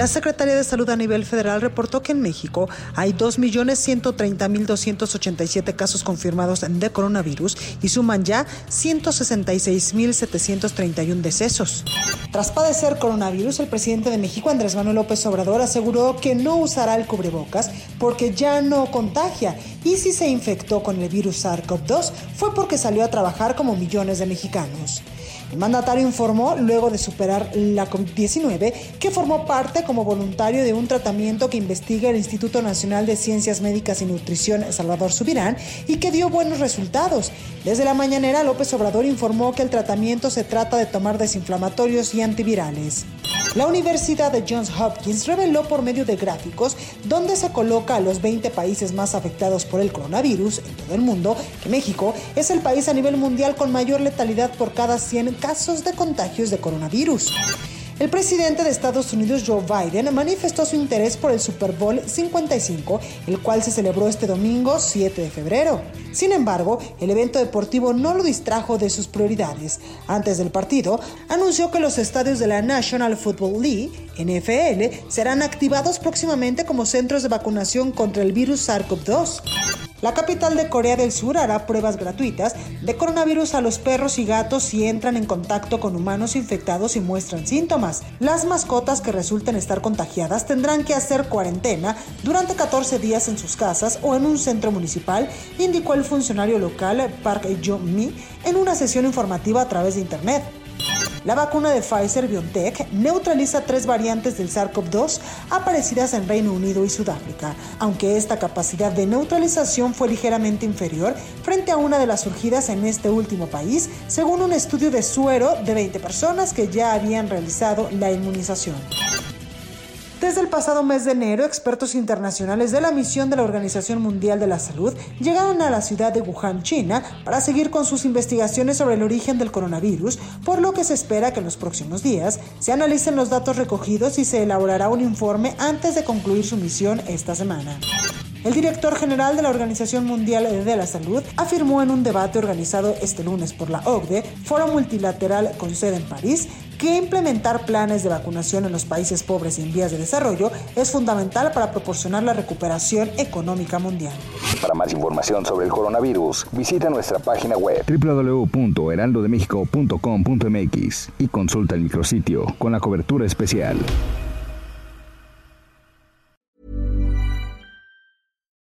La Secretaría de Salud a nivel federal reportó que en México hay 2.130.287 casos confirmados de coronavirus y suman ya 166.731 decesos. Tras padecer coronavirus, el presidente de México, Andrés Manuel López Obrador, aseguró que no usará el cubrebocas porque ya no contagia y si se infectó con el virus SARS-CoV-2 fue porque salió a trabajar como millones de mexicanos. El mandatario informó, luego de superar la COVID-19, que formó parte como voluntario de un tratamiento que investiga el Instituto Nacional de Ciencias Médicas y Nutrición Salvador Subirán y que dio buenos resultados. Desde la mañanera, López Obrador informó que el tratamiento se trata de tomar desinflamatorios y antivirales. La Universidad de Johns Hopkins reveló por medio de gráficos donde se coloca a los 20 países más afectados por el coronavirus en todo el mundo que México es el país a nivel mundial con mayor letalidad por cada 100 casos de contagios de coronavirus. El presidente de Estados Unidos, Joe Biden, manifestó su interés por el Super Bowl 55, el cual se celebró este domingo 7 de febrero. Sin embargo, el evento deportivo no lo distrajo de sus prioridades. Antes del partido, anunció que los estadios de la National Football League, NFL, serán activados próximamente como centros de vacunación contra el virus SARS-CoV-2. La capital de Corea del Sur hará pruebas gratuitas de coronavirus a los perros y gatos si entran en contacto con humanos infectados y muestran síntomas. Las mascotas que resulten estar contagiadas tendrán que hacer cuarentena durante 14 días en sus casas o en un centro municipal, indicó el funcionario local Park Jong-mi en una sesión informativa a través de Internet. La vacuna de Pfizer BioNTech neutraliza tres variantes del SARS-CoV-2 aparecidas en Reino Unido y Sudáfrica, aunque esta capacidad de neutralización fue ligeramente inferior frente a una de las surgidas en este último país, según un estudio de suero de 20 personas que ya habían realizado la inmunización. Desde el pasado mes de enero, expertos internacionales de la misión de la Organización Mundial de la Salud llegaron a la ciudad de Wuhan, China, para seguir con sus investigaciones sobre el origen del coronavirus, por lo que se espera que en los próximos días se analicen los datos recogidos y se elaborará un informe antes de concluir su misión esta semana. El director general de la Organización Mundial de la Salud afirmó en un debate organizado este lunes por la OCDE, foro multilateral con sede en París, que implementar planes de vacunación en los países pobres y en vías de desarrollo es fundamental para proporcionar la recuperación económica mundial. Para más información sobre el coronavirus, visita nuestra página web www.heraldodemexico.com.mx y consulta el micrositio con la cobertura especial.